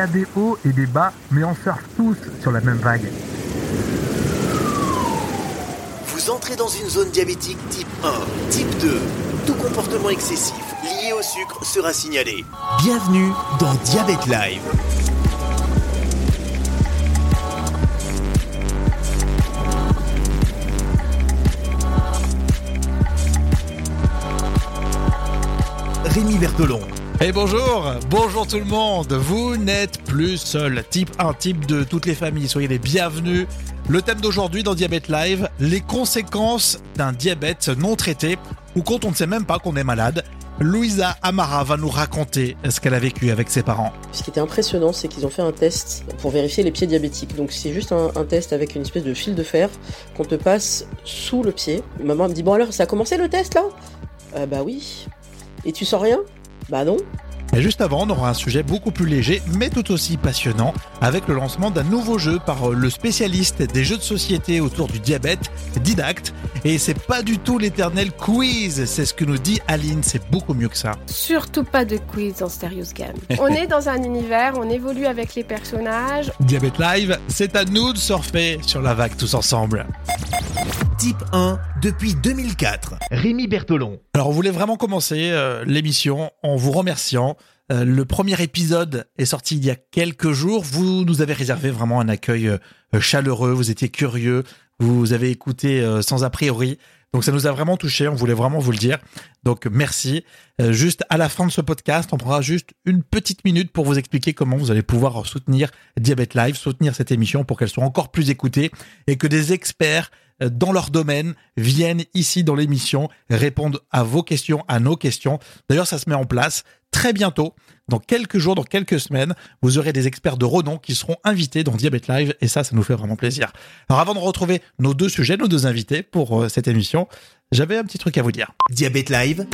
a des hauts et des bas, mais on surfe tous sur la même vague. Vous entrez dans une zone diabétique type 1, type 2. Tout comportement excessif lié au sucre sera signalé. Bienvenue dans Diabète Live. Rémi Bertolon. Et bonjour, bonjour tout le monde, vous n'êtes plus seul, type 1, type 2, toutes les familles, soyez les bienvenus. Le thème d'aujourd'hui dans Diabète Live, les conséquences d'un diabète non traité ou quand on ne sait même pas qu'on est malade. Louisa Amara va nous raconter ce qu'elle a vécu avec ses parents. Ce qui était impressionnant, c'est qu'ils ont fait un test pour vérifier les pieds diabétiques. Donc c'est juste un, test avec une espèce de fil de fer qu'on te passe sous le pied. Maman me dit bon alors ça a commencé le test là? Euh, Bah oui. Et tu sens rien? Bah non. Et juste avant, on aura un sujet beaucoup plus léger, mais tout aussi passionnant, avec le lancement d'un nouveau jeu par le spécialiste des jeux de société autour du diabète, Didact. Et c'est pas du tout l'éternel quiz, c'est ce que nous dit Aline, c'est beaucoup mieux que ça. Surtout pas de quiz dans Serious Game. on est dans un univers, on évolue avec les personnages. Diabète Live, c'est à nous de surfer sur la vague tous ensemble. Type 1 depuis 2004. Rémi Bertolon. Alors on voulait vraiment commencer euh, l'émission en vous remerciant. Euh, le premier épisode est sorti il y a quelques jours. Vous nous avez réservé vraiment un accueil euh, chaleureux. Vous étiez curieux. Vous avez écouté euh, sans a priori. Donc ça nous a vraiment touché. On voulait vraiment vous le dire. Donc merci. Euh, juste à la fin de ce podcast, on prendra juste une petite minute pour vous expliquer comment vous allez pouvoir soutenir Diabète Live, soutenir cette émission pour qu'elle soit encore plus écoutée et que des experts dans leur domaine viennent ici dans l'émission répondre à vos questions, à nos questions. D'ailleurs, ça se met en place très bientôt. Dans quelques jours, dans quelques semaines, vous aurez des experts de renom qui seront invités dans Diabète Live et ça, ça nous fait vraiment plaisir. Alors avant de retrouver nos deux sujets, nos deux invités pour euh, cette émission, j'avais un petit truc à vous dire. Diabète Live,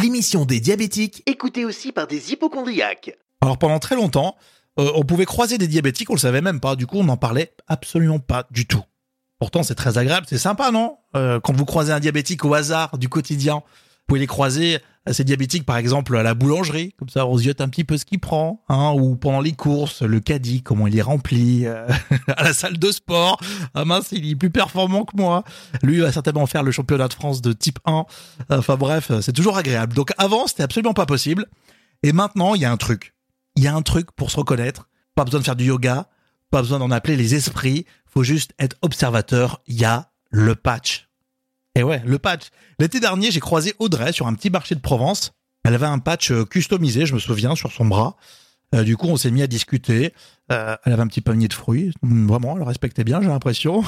l'émission des diabétiques, écoutée aussi par des hypochondriaques. Alors pendant très longtemps, euh, on pouvait croiser des diabétiques, on le savait même pas. Du coup, on n'en parlait absolument pas du tout. Pourtant, c'est très agréable, c'est sympa, non? Euh, Quand vous croisez un diabétique au hasard du quotidien, pouvez les croiser, ces diabétiques, par exemple, à la boulangerie, comme ça, on se un petit peu ce qu'il prend, hein, ou pendant les courses, le caddie, comment il est rempli, euh, à la salle de sport, ah mince, il est plus performant que moi. Lui va certainement faire le championnat de France de type 1. Enfin bref, c'est toujours agréable. Donc avant, c'était absolument pas possible. Et maintenant, il y a un truc. Il y a un truc pour se reconnaître. Pas besoin de faire du yoga, pas besoin d'en appeler les esprits, faut juste être observateur, il y a le patch. Et ouais, le patch. L'été dernier, j'ai croisé Audrey sur un petit marché de Provence. Elle avait un patch euh, customisé, je me souviens, sur son bras. Euh, du coup, on s'est mis à discuter. Euh, elle avait un petit panier de fruits. Vraiment, elle le respectait bien, j'ai l'impression.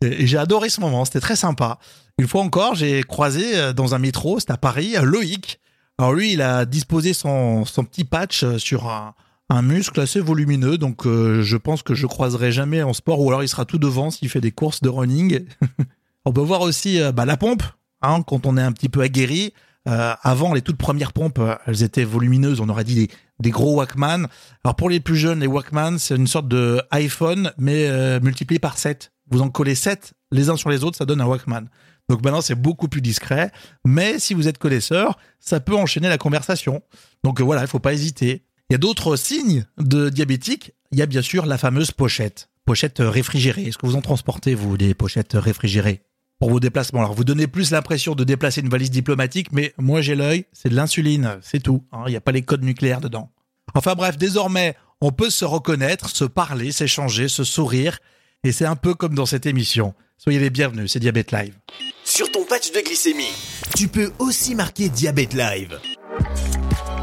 Et, j'ai adoré ce moment, c'était très sympa. Une fois encore, j'ai croisé dans un métro, c'était à Paris, Loïc. Alors lui, il a disposé son, son petit patch sur un, un muscle assez volumineux, donc je pense que je croiserai jamais en sport, ou alors il sera tout devant s'il fait des courses de running. on peut voir aussi euh, bah, la pompe, hein, quand on est un petit peu aguerri. Euh, avant, les toutes premières pompes, elles étaient volumineuses, on aurait dit des, des gros Walkman. Alors pour les plus jeunes, les Walkman, c'est une sorte de iPhone, mais multiplié par 7. Vous en collez 7 les uns sur les autres, ça donne un Walkman. Donc maintenant, c'est beaucoup plus discret. Mais si vous êtes connaisseur, ça peut enchaîner la conversation. Donc voilà, il faut pas hésiter. Il y a d'autres signes de diabétique. Il y a bien sûr la fameuse pochette. Pochette réfrigérée. Est-ce que vous en transportez, vous, des pochettes réfrigérées? Pour vos déplacements Alors, vous donnez plus l'impression de déplacer une valise diplomatique, mais moi, j'ai l'œil, c'est de l'insuline, c'est tout. Il n'y a pas les codes nucléaires dedans. Enfin bref, désormais, on peut se reconnaître, se parler, s'échanger, se sourire. Et c'est un peu comme dans cette émission. Soyez les bienvenus, c'est Diabète Live. Sur ton patch de glycémie, tu peux aussi marquer Diabète Live.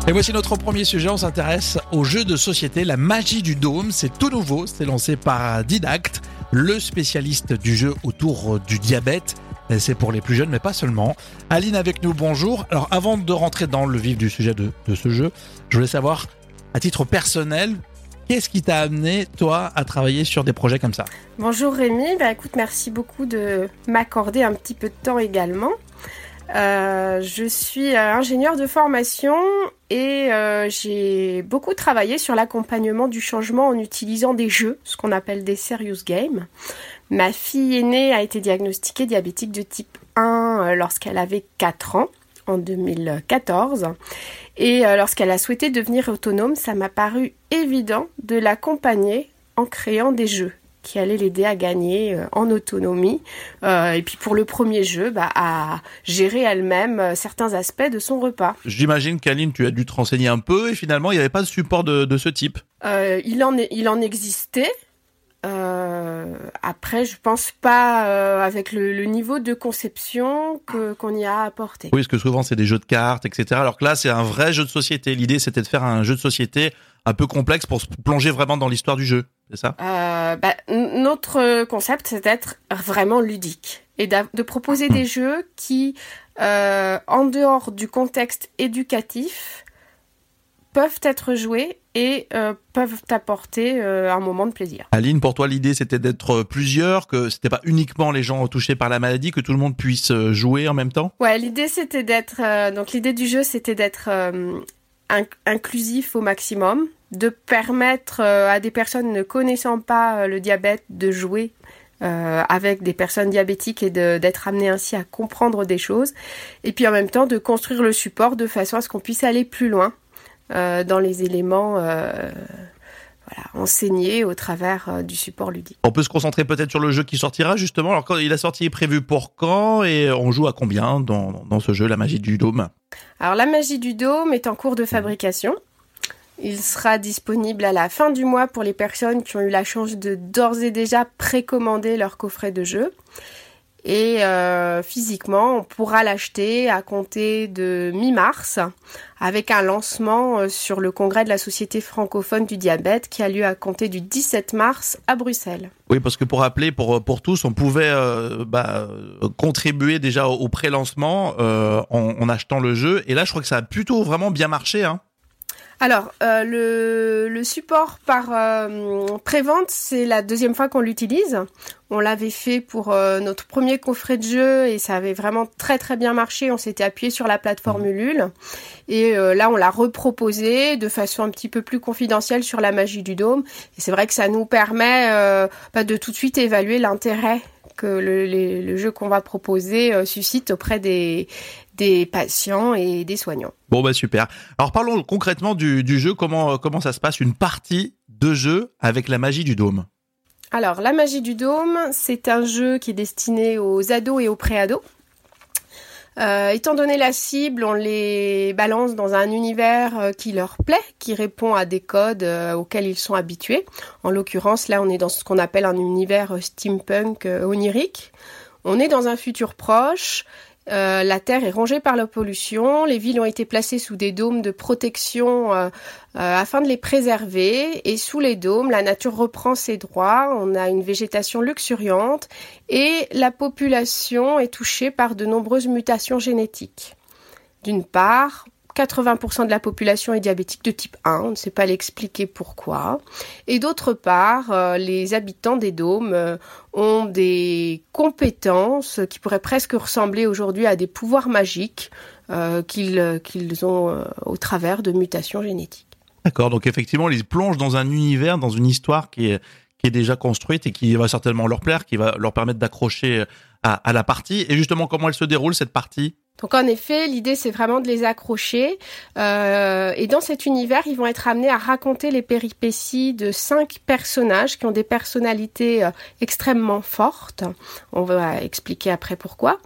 Et voici notre premier sujet, on s'intéresse au jeu de société La Magie du Dôme. C'est tout nouveau, c'est lancé par Didact, le spécialiste du jeu autour du diabète. C'est pour les plus jeunes, mais pas seulement. Aline avec nous, bonjour. Alors avant de rentrer dans le vif du sujet de, de ce jeu, je voulais savoir, à titre personnel, Qu'est-ce qui t'a amené, toi, à travailler sur des projets comme ça? Bonjour Rémi, bah, écoute, merci beaucoup de m'accorder un petit peu de temps également. Euh, je suis euh, ingénieure de formation et euh, j'ai beaucoup travaillé sur l'accompagnement du changement en utilisant des jeux, ce qu'on appelle des serious games. Ma fille aînée a été diagnostiquée diabétique de type 1 lorsqu'elle avait 4 ans. en 2014. Et lorsqu'elle a souhaité devenir autonome, ça m'a paru évident de l'accompagner en créant des jeux qui allaient l'aider à gagner euh, en autonomie. Euh, et puis pour le premier jeu, bah, à gérer elle-même certains aspects de son repas. J'imagine qu'Aline, tu as dû te renseigner un peu et finalement, il n'y avait pas de support de, de ce type. il, en, il en existait. Euh, après, je pense pas euh, avec le, le, niveau de conception que qu'on y a apporté. Oui, parce que souvent c'est des jeux de cartes, etc. Alors que là, c'est un vrai jeu de société. L'idée, c'était de faire un jeu de société un peu complexe pour se plonger vraiment dans l'histoire du jeu. C'est ça? Euh, bah, Notre concept, c'est d'être vraiment ludique et de proposer des jeux qui, euh, en dehors du contexte éducatif, peuvent être joués et euh, peuvent apporter euh, un moment de plaisir. Aline, pour toi, l'idée c'était d'être plusieurs, que c'était pas uniquement les gens touchés par la maladie, que tout le monde puisse euh, jouer en même temps? Ouais, l'idée c'était d'être donc l'idée du jeu c'était d'être inclusif au maximum, de permettre à des personnes ne connaissant pas le diabète de jouer euh, avec des personnes diabétiques et d'être amené ainsi à comprendre des choses. Et puis en même temps de construire le support de façon à ce qu'on puisse aller plus loin euh, dans les éléments euh, voilà, enseignés au travers euh, du support ludique. On peut se concentrer peut-être sur le jeu qui sortira justement. Alors quand il a sorti est prévu pour quand et on joue à combien dans, dans ce jeu La magie du dôme? Alors la magie du dôme est en cours de fabrication. Il sera disponible à la fin du mois pour les personnes qui ont eu la chance de d'ores et déjà précommander leur coffret de jeu. Et euh, physiquement, on pourra l'acheter à compter de mi-mars avec un lancement euh, sur le congrès de la Société francophone du diabète qui a lieu à compter du 17 mars à Bruxelles. Oui, parce que pour rappeler, pour, pour tous, on pouvait euh, bah, contribuer déjà au, pré-lancement euh, en, en, achetant le jeu. Et là, je crois que ça a plutôt vraiment bien marché. Hein. Alors, euh, le, le, support par euh, prévente, c'est la deuxième fois qu'on l'utilise. On l'avait fait pour euh, notre premier coffret de jeu et ça avait vraiment très très bien marché. On s'était appuyé sur la plateforme Ulule et là on l'a reproposé de façon un petit peu plus confidentielle sur la magie du dôme. Et c'est vrai que ça nous permet bah, de tout de suite évaluer l'intérêt que le, jeu qu'on va proposer suscite auprès des, des patients et des soignants. Bon bah super. Alors parlons concrètement du, du jeu. Comment comment ça se passe une partie de jeu avec la magie du dôme? Alors la magie du dôme, c'est un jeu qui est destiné aux ados et aux préados. Euh, étant donné la cible, on les balance dans un univers euh, qui leur plaît, qui répond à des codes euh, auxquels ils sont habitués. En l'occurrence, là, on est dans ce qu'on appelle un univers steampunk onirique. On est dans un futur proche euh, la Terre est rongée par la pollution, les villes ont été placées sous des dômes de protection euh, euh, afin de les préserver, et sous les dômes, la nature reprend ses droits, on a une végétation luxuriante, et la population est touchée par de nombreuses mutations génétiques. D'une part, 80% de la population est diabétique de type 1, on ne sait pas l'expliquer pourquoi. Et d'autre part, euh, les habitants des dômes euh, ont des compétences qui pourraient presque ressembler aujourd'hui à des pouvoirs magiques euh, qu'ils ont au travers de mutations génétiques. D'accord, donc effectivement, ils plongent dans un univers, dans une histoire qui est, déjà construite et qui va certainement leur plaire, qui va leur permettre d'accrocher à la partie. Et justement, comment elle se déroule cette partie? Donc en effet, l'idée c'est vraiment de les accrocher. Euh, et dans cet univers, ils vont être amenés à raconter les péripéties de cinq personnages qui ont des personnalités euh, extrêmement fortes. On va expliquer après pourquoi.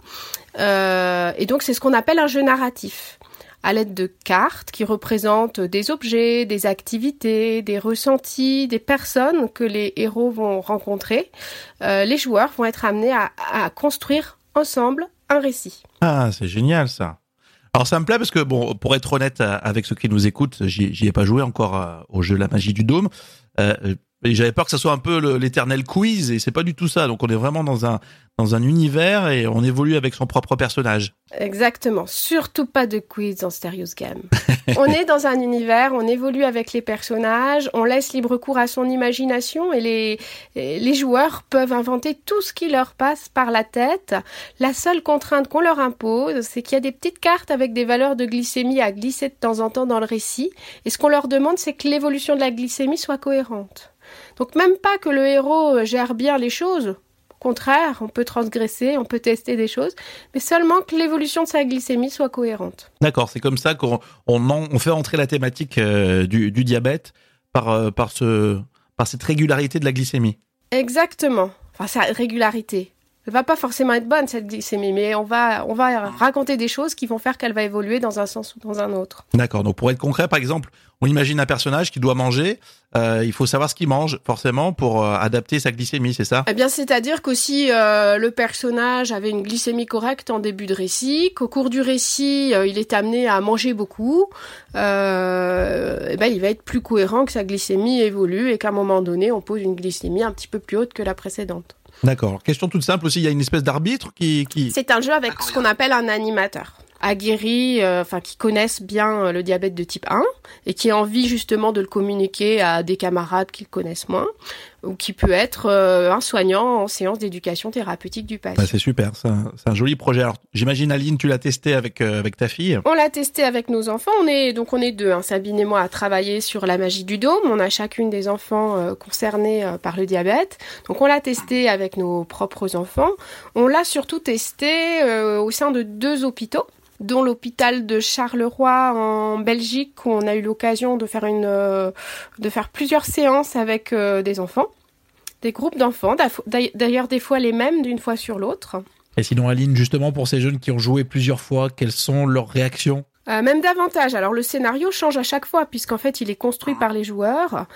Euh, et donc c'est ce qu'on appelle un jeu narratif à l'aide de cartes qui représentent des objets, des activités, des ressentis, des personnes que les héros vont rencontrer. Les joueurs vont être amenés à construire ensemble un récit. Ah, c'est génial ça. Alors ça me plaît parce que bon, pour être honnête euh, avec ceux qui nous écoutent, j'y ai pas joué encore euh, au jeu La Magie du Dôme. Euh, j'avais peur que ça soit un peu l'éternel quiz et c'est pas du tout ça. Donc on est vraiment dans un dans un univers et on évolue avec son propre personnage. Exactement. Surtout pas de quiz dans Stereo's Game. on est dans un univers, on évolue avec les personnages, on laisse libre cours à son imagination et les, les joueurs peuvent inventer tout ce qui leur passe par la tête. La seule contrainte qu'on leur impose, c'est qu'il y a des petites cartes avec des valeurs de glycémie à glisser de temps en temps dans le récit. Et ce qu'on leur demande, c'est que l'évolution de la glycémie soit cohérente. Donc même pas que le héros gère bien les choses, Au contraire, on peut transgresser, on peut tester des choses, mais seulement que l'évolution de sa glycémie soit cohérente. D'accord, c'est comme ça qu'on on, en- on fait entrer la thématique euh, du, du diabète par, euh, par, ce, par cette régularité de la glycémie. Exactement. Enfin, sa régularité. Elle va pas forcément être bonne cette glycémie, mais on va on va raconter des choses qui vont faire qu'elle va évoluer dans un sens ou dans un autre. D'accord, donc pour être concret, par exemple, on imagine un personnage qui doit manger, euh, il faut savoir ce qu'il mange forcément pour euh, adapter sa glycémie, c'est ça? Eh bien, c'est-à-dire qu'aussi euh, le personnage avait une glycémie correcte en début de récit, qu'au cours du récit, euh, il est amené à manger beaucoup, euh, eh ben, il va être plus cohérent que sa glycémie évolue et qu'à un moment donné, on pose une glycémie un petit peu plus haute que la précédente. D'accord. Question toute simple aussi, il y a une espèce d'arbitre qui. C'est un jeu avec ce qu'on appelle un animateur aguerris, euh, enfin qui connaissent bien euh, le diabète de type 1 et qui a envie justement de le communiquer à des camarades qu'ils connaissent moins, ou qui peut être euh, un soignant en séance d'éducation thérapeutique du patient. Bah, c'est super, c'est un, un joli projet. Alors, j'imagine Aline, tu l'as testé avec euh, avec ta fille. On l'a testé avec nos enfants. On est donc on est deux, hein, Sabine et moi, à travailler sur la magie du dôme. On a chacune des enfants euh, concernés euh, par le diabète. Donc on l'a testé avec nos propres enfants. On l'a surtout testé euh, au sein de deux hôpitaux dont l'hôpital de Charleroi en Belgique où on a eu l'occasion de faire une euh, de faire plusieurs séances avec euh, des enfants, des groupes d'enfants, d'ailleurs des fois les mêmes d'une fois sur l'autre. Et sinon, Aline, justement pour ces jeunes qui ont joué plusieurs fois, quelles sont leurs réactions? Euh, même davantage. Alors le scénario change à chaque fois puisqu'en fait il est construit par les joueurs,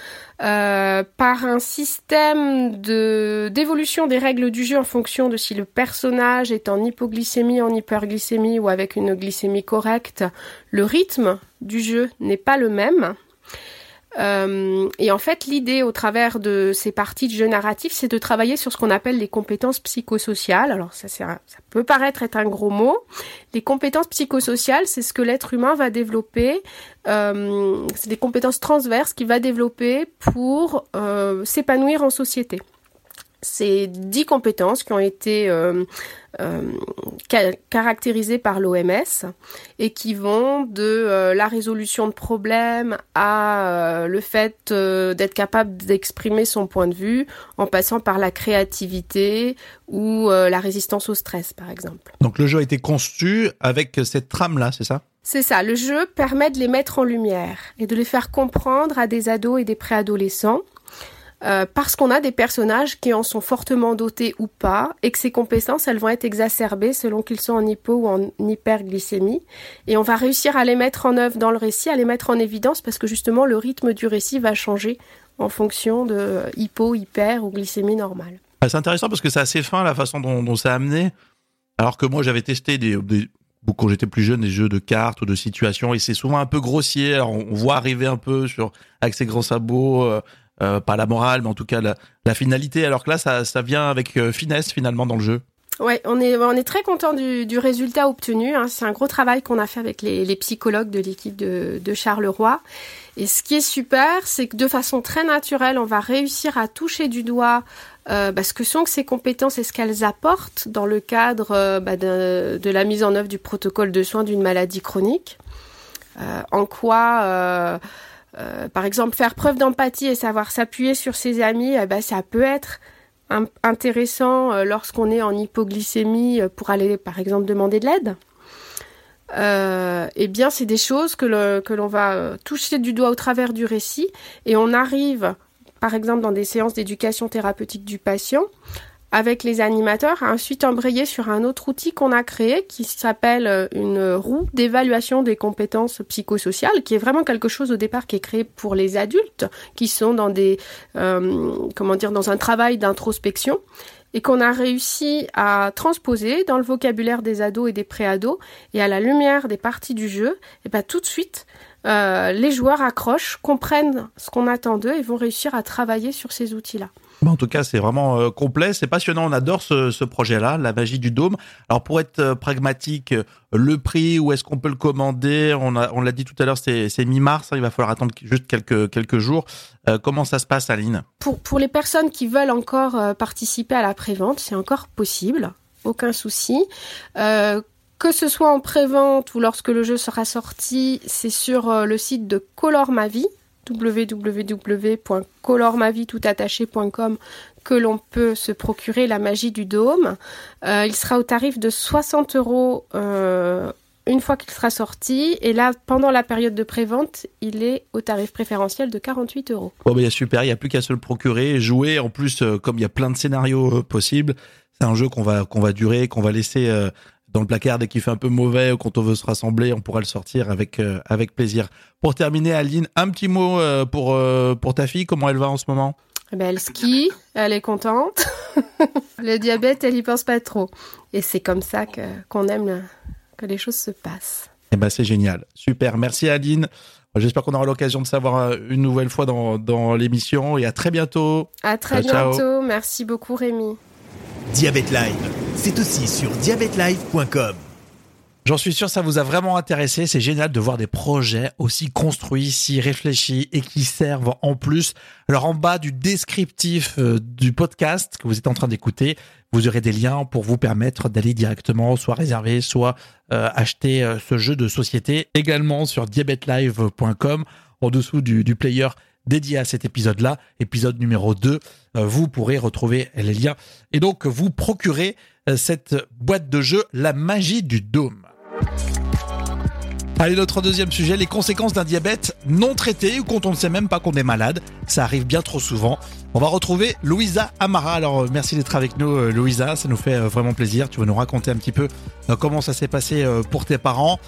euh, par un système de d'évolution des règles du jeu en fonction de si le personnage est en hypoglycémie, en hyperglycémie ou avec une glycémie correcte. Le rythme du jeu n'est pas le même. Euh, et en fait, l'idée au travers de ces parties de jeu narratif, c'est de travailler sur ce qu'on appelle les compétences psychosociales. Alors ça, ça peut paraître être un gros mot. Les compétences psychosociales, c'est ce que l'être humain va développer. Euh, c'est des compétences transverses qu'il va développer pour euh, s'épanouir en société. C'est dix compétences qui ont été euh, euh, ca- caractérisées par l'OMS et qui vont de euh, la résolution de problèmes à le fait d'être capable d'exprimer son point de vue en passant par la créativité ou la résistance au stress par exemple. Donc le jeu a été conçu avec cette trame-là, c'est ça? C'est ça, le jeu permet de les mettre en lumière et de les faire comprendre à des ados et des préadolescents. Euh, parce qu'on a des personnages qui en sont fortement dotés ou pas, et que ces compétences, elles vont être exacerbées selon qu'ils sont en hypo ou en hyperglycémie. Et on va réussir à les mettre en œuvre dans le récit, à les mettre en évidence, parce que justement, le rythme du récit va changer en fonction de euh, hypo, hyper ou glycémie normale. Ah, C'est intéressant parce que c'est assez fin la façon dont, ça a amené. Alors que moi, j'avais testé des, quand j'étais plus jeune des jeux de cartes ou de situations et c'est souvent un peu grossier. Alors, on, on voit arriver un peu sur avec ses grands sabots, euh, euh, pas la morale, mais en tout cas la, la finalité. Alors que là, ça, ça vient avec euh, finesse finalement dans le jeu. Ouais, on est, on est très content du, du résultat obtenu. hein. C'est un gros travail qu'on a fait avec les, les psychologues de l'équipe de, de Charleroi. Et ce qui est super, c'est que de façon très naturelle, on va réussir à toucher du doigt euh, bah, ce que sont ces compétences et ce qu'elles apportent dans le cadre euh, bah, de, de la mise en œuvre du protocole de soins d'une maladie chronique. Euh, en quoi, euh, par exemple, faire preuve d'empathie et savoir s'appuyer sur ses amis, eh ben, ça peut être intéressant euh, lorsqu'on est en hypoglycémie euh, pour aller, par exemple, demander de l'aide. Eh bien, c'est des choses que, l'on va toucher du doigt au travers du récit et on arrive, par exemple, dans des séances d'éducation thérapeutique du patient, avec les animateurs, à ensuite embrayer sur un autre outil qu'on a créé qui s'appelle euh, une roue d'évaluation des compétences psychosociales, qui est vraiment quelque chose au départ qui est créé pour les adultes qui sont dans des, euh, comment dire, dans un travail d'introspection et qu'on a réussi à transposer dans le vocabulaire des ados et des préados et à la lumière des parties du jeu, et ben tout de suite, euh, les joueurs accrochent, comprennent ce qu'on attend d'eux et vont réussir à travailler sur ces outils-là. En tout cas, c'est vraiment euh, complet, c'est passionnant. On adore ce, ce projet-là, la magie du dôme. Alors, pour être euh, pragmatique, le prix, où est-ce qu'on peut le commander? On l'a dit tout à l'heure, c'est, mi-mars. hein, il va falloir attendre juste quelques quelques jours. Euh, comment ça se passe, Aline? Pour, pour les personnes qui veulent encore participer à la prévente, c'est encore possible, aucun souci. Euh, que ce soit en prévente ou lorsque le jeu sera sorti, c'est sur euh, le site de Color Ma que l'on peut se procurer la magie du dôme. Euh, il sera au tarif de 60 euros euh, une fois qu'il sera sorti. Et là, pendant la période de prévente, il est au tarif préférentiel de 48 euros. Bon, ben, super, il n'y a plus qu'à se le procurer jouer. En plus, comme il y a plein de scénarios possibles, c'est un jeu qu'on va durer, qu'on va laisser dans le placard dès qu'il fait un peu mauvais ou quand on veut se rassembler, on pourra le sortir avec avec plaisir. Pour terminer, Aline, un petit mot pour pour ta fille, comment elle va en ce moment? Eh ben, elle skie, elle est contente. le diabète, elle y pense pas trop. Et c'est comme ça que qu'on aime que les choses se passent. Eh ben c'est génial, super. Merci Aline. J'espère qu'on aura l'occasion de savoir euh, une nouvelle fois dans, dans l'émission et à très bientôt. À très bientôt. Merci beaucoup Rémi. Diabète Live, c'est aussi sur diabètelive.com. J'en suis sûr, ça vous a vraiment intéressé. C'est génial de voir des projets aussi construits, si réfléchis et qui servent en plus. Alors en bas du descriptif euh, du podcast que vous êtes en train d'écouter, vous aurez des liens pour vous permettre d'aller directement soit réserver, soit euh, acheter euh, ce jeu de société. Également sur diabetelive.com, en dessous du player dédié à cet épisode-là, épisode numéro 2, vous pourrez retrouver les liens et donc vous procurer cette boîte de jeu La magie du dôme. Allez, notre deuxième sujet, les conséquences d'un diabète non traité ou quand on ne sait même pas qu'on est malade. Ça arrive bien trop souvent. On va retrouver Louisa Amara. Alors, euh, merci d'être avec nous, euh, Louisa. Ça nous fait euh, vraiment plaisir. Tu vas nous raconter un petit peu comment ça s'est passé pour tes parents?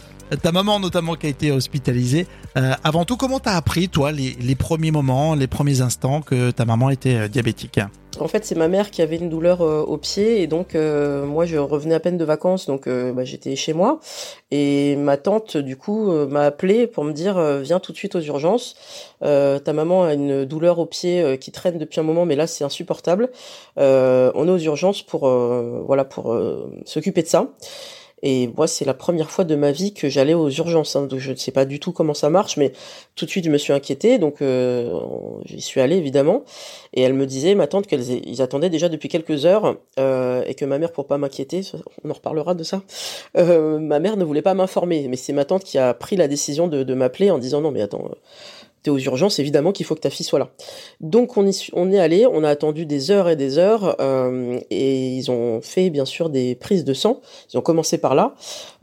Ta maman notamment qui a été hospitalisée. avant tout, comment t'as appris, toi, les, premiers moments, les premiers instants que ta maman était diabétique? En fait, c'est ma mère qui avait une douleur euh, au pied et donc euh, moi je revenais à peine de vacances, donc euh, bah, j'étais chez moi et ma tante du coup m'a appelé pour me dire viens tout de suite aux urgences. ta maman a une douleur au pied qui traîne depuis un moment, mais là c'est insupportable. on est aux urgences pour voilà pour s'occuper de ça. Et moi, c'est la première fois de ma vie que j'allais aux urgences. Hein, donc je ne sais pas du tout comment ça marche, mais tout de suite, je me suis inquiétée. Donc euh, j'y suis allée, évidemment. Et elle me disait, ma tante, qu'ils attendaient déjà depuis quelques heures euh, et que ma mère, pour pas m'inquiéter, on en reparlera de ça, euh, ma mère ne voulait pas m'informer. Mais c'est ma tante qui a pris la décision de, de m'appeler en disant, non mais attends t'es aux urgences, évidemment qu'il faut que ta fille soit là. Donc on, on est allé, on a attendu des heures et des heures, euh, et ils ont fait bien sûr des prises de sang. Ils ont commencé par là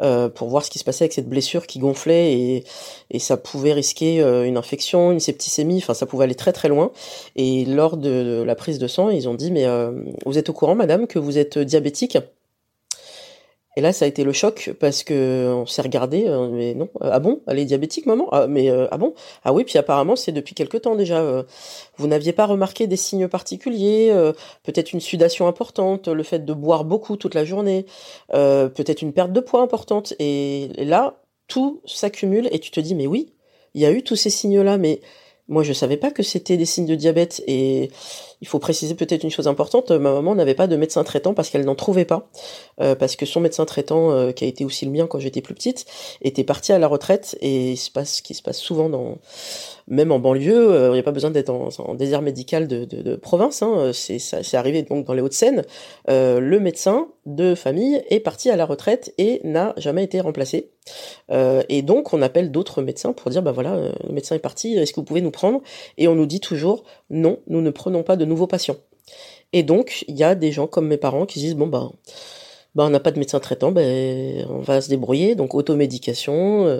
euh, pour voir ce qui se passait avec cette blessure qui gonflait et, et ça pouvait risquer euh, une infection, une septicémie, enfin ça pouvait aller très très loin. Et lors de, la prise de sang, ils ont dit mais vous êtes au courant, madame, que vous êtes diabétique? Et là, ça a été le choc parce que on s'est regardé, euh, mais non, euh, ah bon, elle est diabétique, maman? Ah, mais euh, ah bon? Ah oui, puis apparemment, c'est depuis quelque temps déjà. vous n'aviez pas remarqué des signes particuliers, peut-être une sudation importante, le fait de boire beaucoup toute la journée, peut-être une perte de poids importante. Et là, tout s'accumule et tu te dis, mais oui, il y a eu tous ces signes-là, mais moi, je savais pas que c'était des signes de diabète et il faut préciser peut-être une chose importante. Ma maman n'avait pas de médecin traitant parce qu'elle n'en trouvait pas, euh, parce que son médecin traitant, euh, qui a été aussi le mien quand j'étais plus petite, était parti à la retraite et il se passe ce qui se passe souvent dans même en banlieue, euh, il n'y a pas besoin d'être en, désert médical de, province. Hein, c'est c'est arrivé donc dans les Hauts-de-Seine. Le médecin de famille est parti à la retraite et n'a jamais été remplacé. Euh, et donc on appelle d'autres médecins pour dire bah voilà, euh, le médecin est parti, est-ce que vous pouvez nous prendre? Et on nous dit toujours non, nous ne prenons pas de nouveaux patients. Et donc il y a des gens comme mes parents qui disent bon bah bah, on n'a pas de médecin traitant, ben, on va se débrouiller, donc automédication. Euh,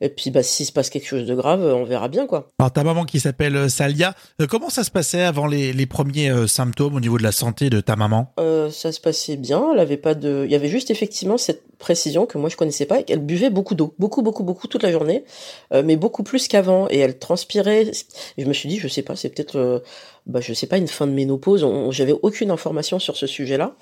et puis, bah, s'il se passe quelque chose de grave, on verra bien, quoi. Alors, ta maman qui s'appelle Salia, comment ça se passait avant les, les premiers symptômes au niveau de la santé de ta maman? Ça se passait bien, elle avait pas de... Il y avait juste effectivement cette précision que moi je connaissais pas, qu'elle buvait beaucoup d'eau, beaucoup, beaucoup, beaucoup toute la journée, mais beaucoup plus qu'avant, et elle transpirait. Et je me suis dit, je sais pas, c'est peut-être bah, je sais pas, une fin de ménopause. J'avais aucune information sur ce sujet-là.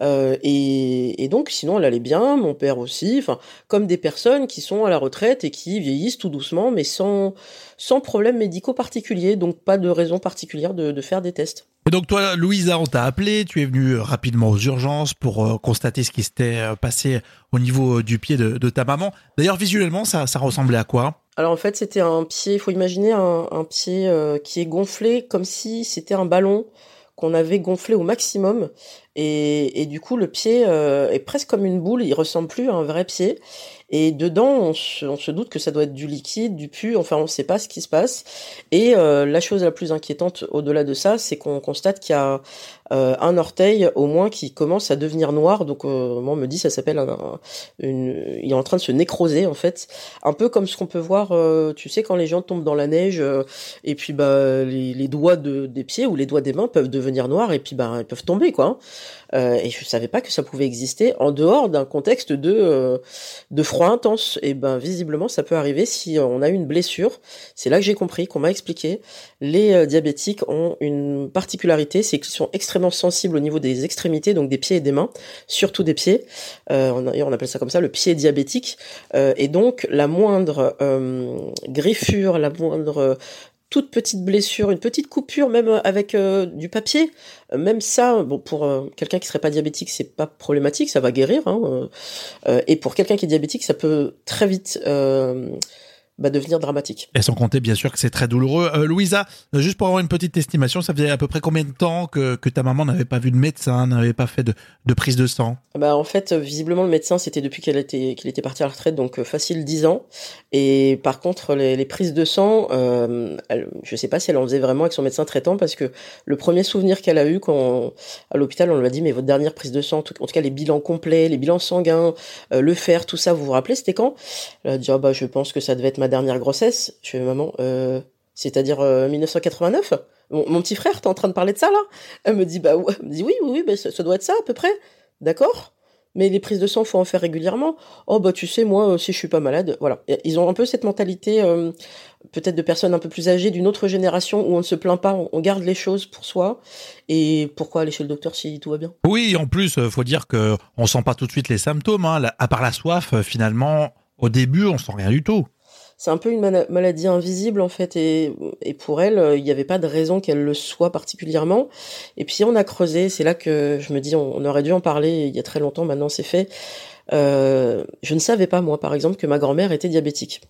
Euh, et, et, donc, sinon, elle allait bien, mon père aussi. Enfin, comme des personnes qui sont à la retraite et qui vieillissent tout doucement, mais sans, sans problème médicaux particuliers. Donc, pas de raison particulière de, de faire des tests. Et donc toi, Louisa, on t'a appelé, tu es venue euh, rapidement aux urgences pour euh, constater ce qui s'était euh, passé au niveau du pied de, de ta maman. D'ailleurs, visuellement, ça, ça ressemblait à quoi? Alors en fait, c'était un pied, il faut imaginer un, un pied euh, qui est gonflé comme si c'était un ballon qu'on avait gonflé au maximum Et, et du coup, le pied euh, est presque comme une boule, il ressemble plus à un vrai pied. Et dedans, on se, doute que ça doit être du liquide, du pu, enfin on ne sait pas ce qui se passe. Et euh, la chose la plus inquiétante au-delà de ça, c'est qu'on constate qu'il y a euh, un orteil au moins qui commence à devenir noir. Donc euh, on me dit ça s'appelle une, il est en train de se nécroser en fait, un peu comme ce qu'on peut voir, euh, tu sais quand les gens tombent dans la neige et puis bah les, doigts de, des pieds ou les doigts des mains peuvent devenir noirs et puis bah ils peuvent tomber quoi. Euh, et je savais pas que ça pouvait exister en dehors d'un contexte de de froid intense. Et ben visiblement ça peut arriver si on a une blessure. C'est là que j'ai compris qu'on m'a expliqué. Les diabétiques ont une particularité, c'est qu'ils sont extrêmement sensibles au niveau des extrémités, donc des pieds et des mains, surtout des pieds. Euh, on, appelle ça comme ça le pied diabétique. Euh, et donc la moindre griffure, la moindre toute petite blessure, une petite coupure, même avec euh, du papier, même ça, pour euh, quelqu'un qui serait pas diabétique, c'est pas problématique, ça va guérir. Hein, euh, et pour quelqu'un qui est diabétique, ça peut très vite bah, devenir dramatique. Et sans compter bien sûr que c'est très douloureux. Euh, Louisa, juste pour avoir une petite estimation, ça faisait à peu près combien de temps que, que ta maman n'avait pas vu de médecin, n'avait pas fait de, de, prise de sang? Bah en fait, visiblement le médecin c'était depuis qu'elle était qu'il était parti à la retraite, donc euh, facile 10 ans. Et par contre les, les prises de sang, euh, elle, je sais pas si elle en faisait vraiment avec son médecin traitant parce que le premier souvenir qu'elle a eu quand à l'hôpital on lui a dit mais votre dernière prise de sang, en tout, cas les bilans complets, les bilans sanguins, euh, le fer, tout ça, vous vous rappelez c'était quand? Elle a dit ah bah je pense que ça devait être ma dernière grossesse. Je fais maman, euh, c'est-à-dire 1989. Euh, mon, petit frère, t'es en train de parler de ça là? Elle me dit bah me dit oui oui oui, bah, ça, doit être ça à peu près. D'accord? Mais les prises de sang, faut en faire régulièrement. Oh bah tu sais, moi si je suis pas malade, voilà. Ils ont un peu cette mentalité, euh, peut-être de personnes un peu plus âgées, d'une autre génération où on ne se plaint pas, on garde les choses pour soi. Et pourquoi aller chez le docteur si tout va bien? Oui, en plus, faut dire que on sent pas tout de suite les symptômes. Hein. À part la soif, finalement, au début, on sent rien du tout c'est un peu une maladie invisible en fait et, pour elle il n'y avait pas de raison qu'elle le soit particulièrement. Et puis on a creusé c'est là que je me dis on, on, aurait dû en parler il y a très longtemps maintenant c'est fait. Euh, je ne savais pas moi par exemple que ma grand-mère était diabétique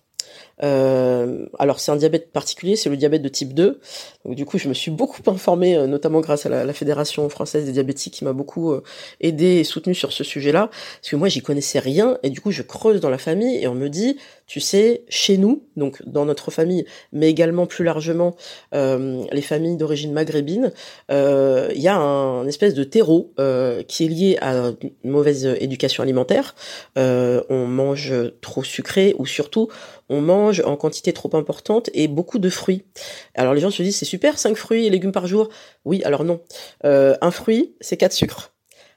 euh, alors c'est un diabète particulier, c'est le diabète de type 2. Donc du coup, je me suis beaucoup informée, euh, notamment grâce à la, Fédération française des diabétiques qui m'a beaucoup euh, aidé et soutenu sur ce sujet-là, parce que moi j'y connaissais rien et du coup je creuse dans la famille et on me dit, tu sais, chez nous, donc dans notre famille, mais également plus largement euh, les familles d'origine maghrébine, euh, il y a un, espèce de terreau qui est lié à une mauvaise éducation alimentaire. on mange trop sucré ou surtout on mange en quantité trop importante et beaucoup de fruits. Alors les gens se disent c'est super, 5 fruits et légumes par jour. Oui, alors non. Euh, un fruit, c'est 4 sucres.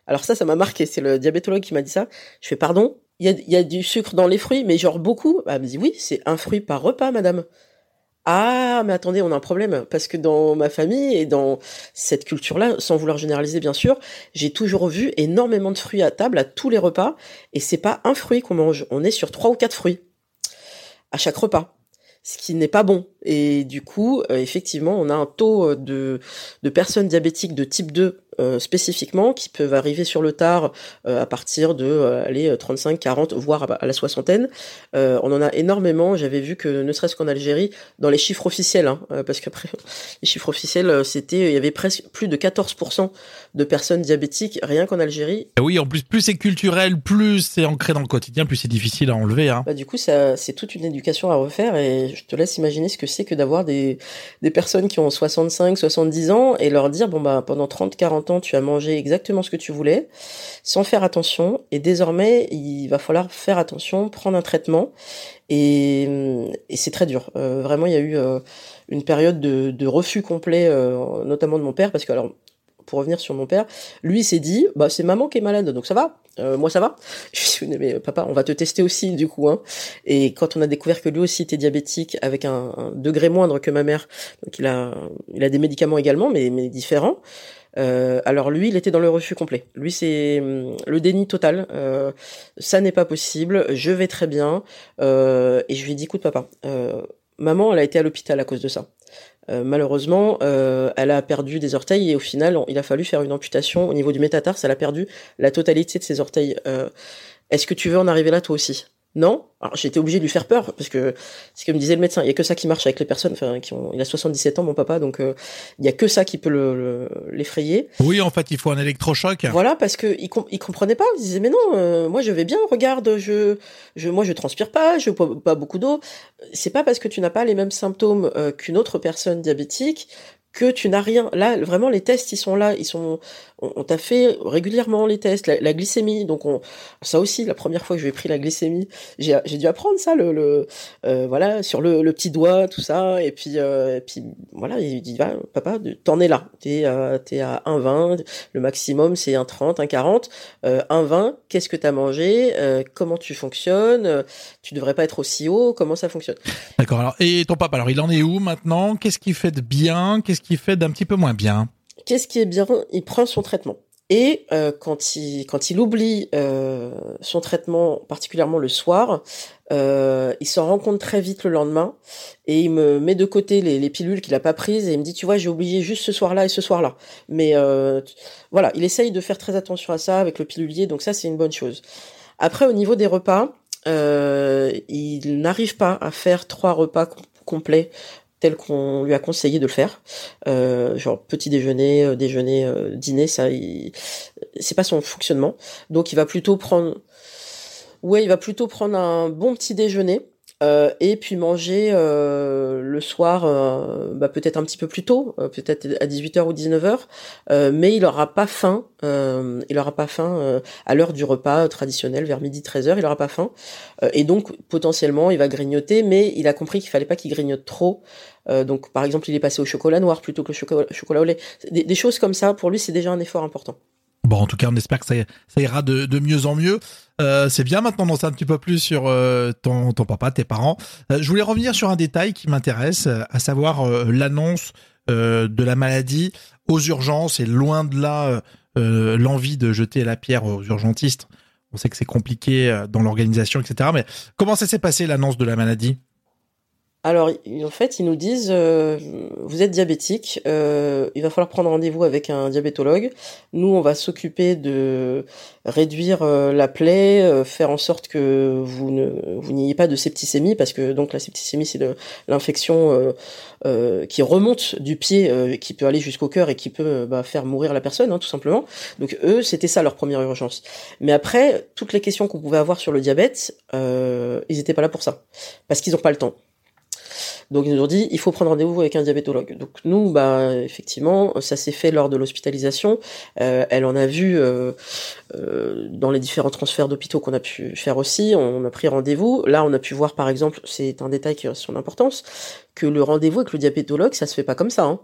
Alors ça, ça m'a marqué. C'est le diabétologue qui m'a dit ça. Je fais pardon, il y a, du sucre dans les fruits, mais genre beaucoup. Elle me dit oui, c'est un fruit par repas, madame. Ah, mais attendez, on a un problème parce que dans ma famille et dans cette culture-là, sans vouloir généraliser bien sûr, j'ai toujours vu énormément de fruits à table à tous les repas et c'est pas un fruit qu'on mange, on est sur trois ou quatre fruits à chaque repas, ce qui n'est pas bon. Et du coup, euh, effectivement, on a un taux de, de personnes diabétiques de type 2 euh, spécifiquement qui peuvent arriver sur le tard euh, à partir de euh, aller 35, 40, voire à, la soixantaine. Euh, on en a énormément. J'avais vu que ne serait-ce qu'en Algérie, dans les chiffres officiels, hein, parce qu'après les chiffres officiels, c'était il y avait presque plus de 14% de personnes diabétiques rien qu'en Algérie. Et oui, en plus plus c'est culturel, plus c'est ancré dans le quotidien, plus c'est difficile à enlever. Hein. Bah, du coup, ça c'est toute une éducation à refaire et je te laisse imaginer ce que c'est que d'avoir des des personnes qui ont 65, 70 ans et leur dire bon bah pendant 30, 40 temps, tu as mangé exactement ce que tu voulais, sans faire attention. Et désormais, il va falloir faire attention, prendre un traitement. Et, et c'est très dur. Euh, vraiment, il y a eu euh, une période de, de refus complet, euh, notamment de mon père, parce que alors pour revenir sur mon père, lui s'est dit, bah c'est maman qui est malade, donc ça va, euh, moi ça va. Je suis mais papa, on va te tester aussi du coup. Hein. Et quand on a découvert que lui aussi était diabétique avec un, degré moindre que ma mère, donc il a, il a des médicaments également, mais, différents. Euh, alors lui, il était dans le refus complet. Lui, c'est hum, le déni total. Euh, ça n'est pas possible. Je vais très bien. Et je lui ai dit, écoute papa, maman, elle a été à l'hôpital à cause de ça. Euh, malheureusement, euh, elle a perdu des orteils et au final, il a fallu faire une amputation au niveau du métatarse. Elle a perdu la totalité de ses orteils. Est-ce que tu veux en arriver là toi aussi? Non. Alors j'étais obligé de lui faire peur parce que ce que me disait le médecin, il y a que ça qui marche avec les personnes. Enfin, qui ont, il a 77 ans, mon papa, donc euh, il y a que ça qui peut le, l'effrayer. Oui, en fait, il faut un électrochoc. Voilà, parce que il, il comprenait pas. Il disait mais non, euh, moi je vais bien. Regarde, je, je, moi je transpire pas, je bois pas beaucoup d'eau. C'est pas parce que tu n'as pas les mêmes symptômes euh, qu'une autre personne diabétique que tu n'as rien. Là, vraiment, les tests, ils sont là, ils sont. On, t'a fait régulièrement les tests, la, glycémie. Donc, on, ça aussi, la première fois que j'ai pris la glycémie, j'ai, dû apprendre ça, le, le euh, voilà, sur le, le, petit doigt, tout ça. Et puis, euh, et puis voilà, il dit, va, papa, t'en es là. T'es, euh, t'es à 1,20. Le maximum, c'est 1,30, 1,40. Euh, 1,20, qu'est-ce que t'as mangé? Euh, Comment tu fonctionnes? Tu devrais pas être aussi haut. Comment ça fonctionne? D'accord. Alors, et ton papa, alors, il en est où maintenant? Qu'est-ce qu'il fait de bien? Qu'est-ce qui fait d'un petit peu moins bien? Qu'est-ce qui est bien? Il prend son traitement. Et euh, quand il quand il oublie euh, son traitement, particulièrement le soir, euh, il s'en rend compte très vite le lendemain et il me met de côté les, les pilules qu'il a pas prises et il me dit tu vois j'ai oublié juste ce soir-là et ce soir-là. Mais voilà, il essaye de faire très attention à ça avec le pilulier, donc ça c'est une bonne chose. Après au niveau des repas, il n'arrive pas à faire trois repas complets tel qu'on lui a conseillé de le faire. Euh, genre petit déjeuner, euh, déjeuner, euh, dîner, ça, c'est pas son fonctionnement. Donc il va plutôt prendre, ouais, il va plutôt prendre un bon petit déjeuner euh, et puis manger euh, le soir, euh, bah, peut-être un petit peu plus tôt, peut-être à 18h ou 19h, mais il aura pas faim, il aura pas faim à l'heure du repas traditionnel, vers midi 13h, il aura pas faim, et donc potentiellement il va grignoter, mais il a compris qu'il fallait pas qu'il grignote trop, donc par exemple il est passé au chocolat noir plutôt que le chocolat, au lait, des choses comme ça, pour lui c'est déjà un effort important. Bon, en tout cas, on espère que ça, ira de, mieux en mieux. Euh, c'est bien maintenant d'en savoir un petit peu plus sur euh, ton, papa, tes parents. Euh, je voulais revenir sur un détail qui m'intéresse, à savoir l'annonce de la maladie aux urgences et loin de là l'envie de jeter la pierre aux urgentistes. On sait que c'est compliqué dans l'organisation, etc. Mais comment ça s'est passé l'annonce de la maladie? Alors, en fait, ils nous disent, euh, vous êtes diabétique, euh, il va falloir prendre rendez-vous avec un diabétologue. Nous, on va s'occuper de réduire euh, la plaie, faire en sorte que vous ne vous n'ayez pas de septicémie, parce que donc la septicémie, c'est l'infection qui remonte du pied, qui peut aller jusqu'au cœur et qui peut bah, faire mourir la personne, hein, tout simplement. Donc eux, c'était ça leur première urgence. Mais après, toutes les questions qu'on pouvait avoir sur le diabète, ils n'étaient pas là pour ça, parce qu'ils n'ont pas le temps. Donc ils nous ont dit il faut prendre rendez-vous avec un diabétologue. Donc nous, bah effectivement, ça s'est fait lors de l'hospitalisation. Euh, elle en a vu euh, euh, dans les différents transferts d'hôpitaux qu'on a pu faire aussi. On a pris rendez-vous. Là, on a pu voir par exemple, c'est un détail qui a son importance, que le rendez-vous avec le diabétologue, ça se fait pas comme ça.